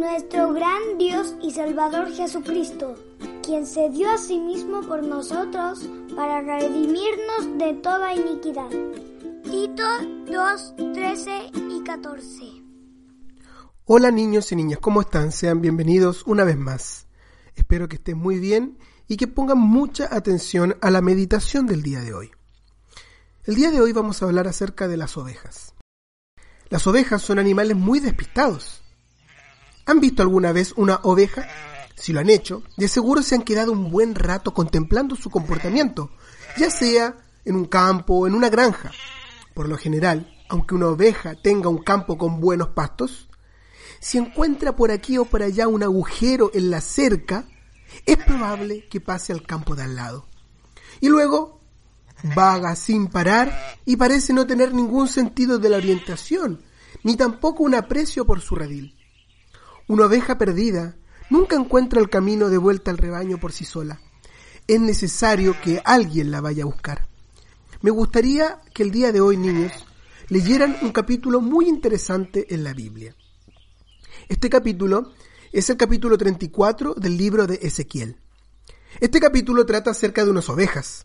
nuestro gran Dios y Salvador Jesucristo, quien se dio a sí mismo por nosotros para redimirnos de toda iniquidad. Tito 2, 13 y 14. Hola niños y niñas, ¿cómo están? Sean bienvenidos una vez más. Espero que estén muy bien y que pongan mucha atención a la meditación del día de hoy. El día de hoy vamos a hablar acerca de las ovejas. Las ovejas son animales muy despistados. ¿Han visto alguna vez una oveja? Si lo han hecho, de seguro se han quedado un buen rato contemplando su comportamiento, ya sea en un campo o en una granja. Por lo general, aunque una oveja tenga un campo con buenos pastos, si encuentra por aquí o por allá un agujero en la cerca, es probable que pase al campo de al lado. Y luego vaga sin parar y parece no tener ningún sentido de la orientación, ni tampoco un aprecio por su redil. Una oveja perdida nunca encuentra el camino de vuelta al rebaño por sí sola. Es necesario que alguien la vaya a buscar. Me gustaría que el día de hoy, niños, leyeran un capítulo muy interesante en la Biblia. Este capítulo es el capítulo 34 del libro de Ezequiel. Este capítulo trata acerca de unas ovejas.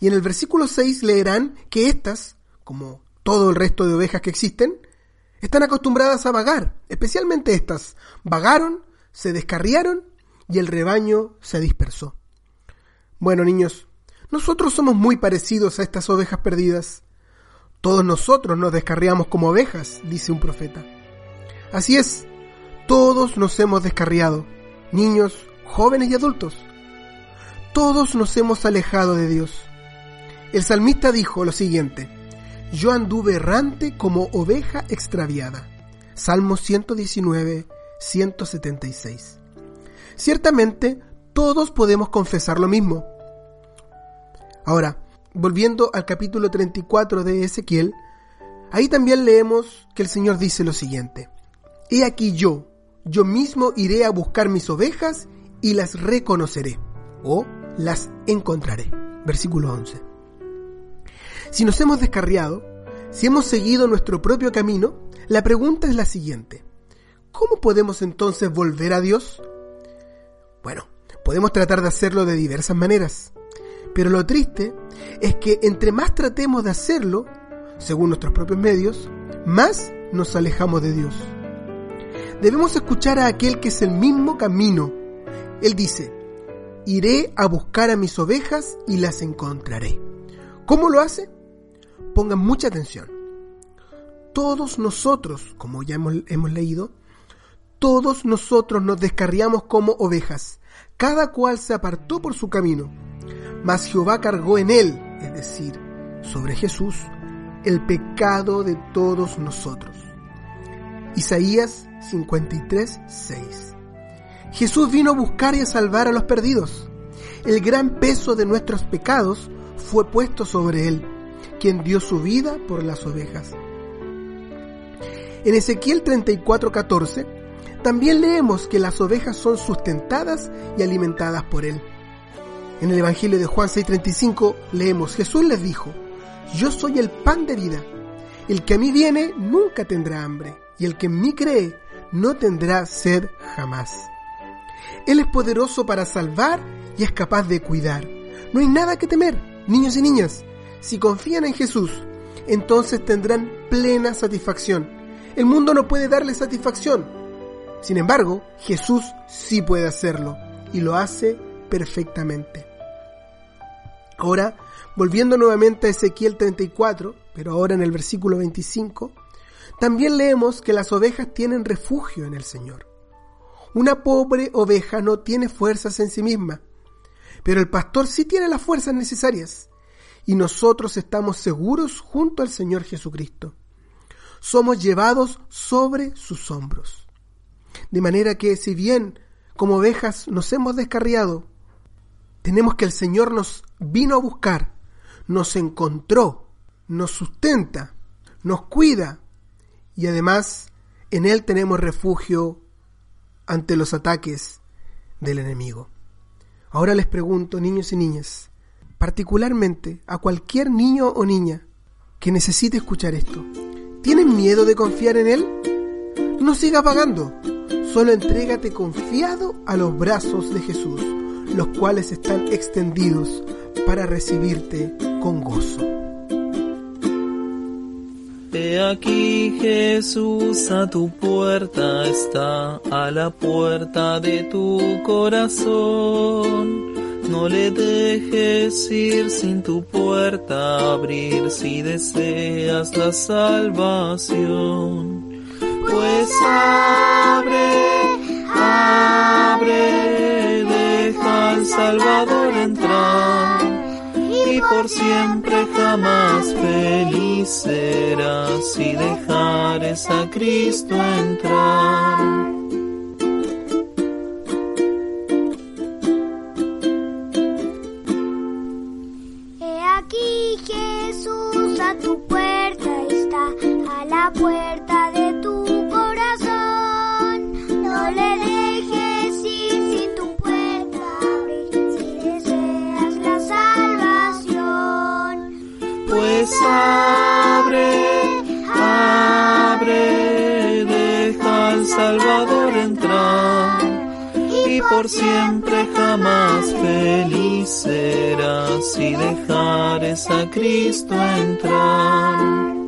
Y en el versículo 6 leerán que éstas, como todo el resto de ovejas que existen, están acostumbradas a vagar, especialmente estas. Vagaron, se descarriaron y el rebaño se dispersó. Bueno, niños, nosotros somos muy parecidos a estas ovejas perdidas. Todos nosotros nos descarriamos como ovejas, dice un profeta. Así es, todos nos hemos descarriado, niños, jóvenes y adultos. Todos nos hemos alejado de Dios. El salmista dijo lo siguiente, yo anduve errante como oveja extraviada. Salmo 119, 176. Ciertamente, todos podemos confesar lo mismo. Ahora, volviendo al capítulo 34 de Ezequiel, ahí también leemos que el Señor dice lo siguiente. He aquí yo, yo mismo iré a buscar mis ovejas y las reconoceré o las encontraré. Versículo 11. Si nos hemos descarriado, si hemos seguido nuestro propio camino, la pregunta es la siguiente. ¿Cómo podemos entonces volver a Dios? Bueno, podemos tratar de hacerlo de diversas maneras, pero lo triste es que entre más tratemos de hacerlo, según nuestros propios medios, más nos alejamos de Dios debemos escuchar a aquel que es el mismo camino. Él dice, iré a buscar a mis ovejas y las encontraré. ¿Cómo lo hace? Pongan mucha atención. Todos nosotros, como ya hemos, leído, todos nosotros nos descarriamos como ovejas, cada cual se apartó por su camino, mas Jehová cargó en él, es decir, sobre Jesús, el pecado de todos nosotros. Isaías 53, 6. Jesús vino a buscar y a salvar a los perdidos. El gran peso de nuestros pecados fue puesto sobre él, quien dio su vida por las ovejas. En Ezequiel 34, 14, también leemos que las ovejas son sustentadas y alimentadas por él. En el Evangelio de Juan 6:35 leemos, Jesús les dijo, yo soy el pan de vida. El que a mí viene nunca tendrá hambre, y el que en mí cree no tendrá sed jamás. Él es poderoso para salvar y es capaz de cuidar. No hay nada que temer, niños y niñas. Si confían en Jesús, entonces tendrán plena satisfacción. El mundo no puede darle satisfacción. Sin embargo, Jesús sí puede hacerlo y lo hace perfectamente. Ahora, volviendo nuevamente a Ezequiel 34, pero ahora en el versículo 25, también leemos que las ovejas tienen refugio en el Señor. Una pobre oveja no tiene fuerzas en sí misma, pero el pastor sí tiene las fuerzas necesarias y nosotros estamos seguros junto al Señor Jesucristo. Somos llevados sobre sus hombros. De manera que si bien como ovejas nos hemos descarriado, tenemos que el Señor nos vino a buscar, nos encontró, nos sustenta, nos cuida y además en Él tenemos refugio ante los ataques del enemigo. Ahora les pregunto, niños y niñas, particularmente a cualquier niño o niña que necesite escuchar esto, ¿tienen miedo de confiar en Él? No siga pagando, Solo entrégate confiado a los brazos de Jesús, los cuales están extendidos para recibirte con gozo. He aquí Jesús a tu puerta está, a la puerta de tu corazón. No le dejes ir sin tu puerta abrir si deseas la salvación. Pues abre, abre, deja al Salvador entrar y por siempre jamás feliz serás si dejares a Cristo entrar. Aquí Jesús a tu puerta está, a la puerta y por siempre jamás feliz serás si dejares a Cristo entrar.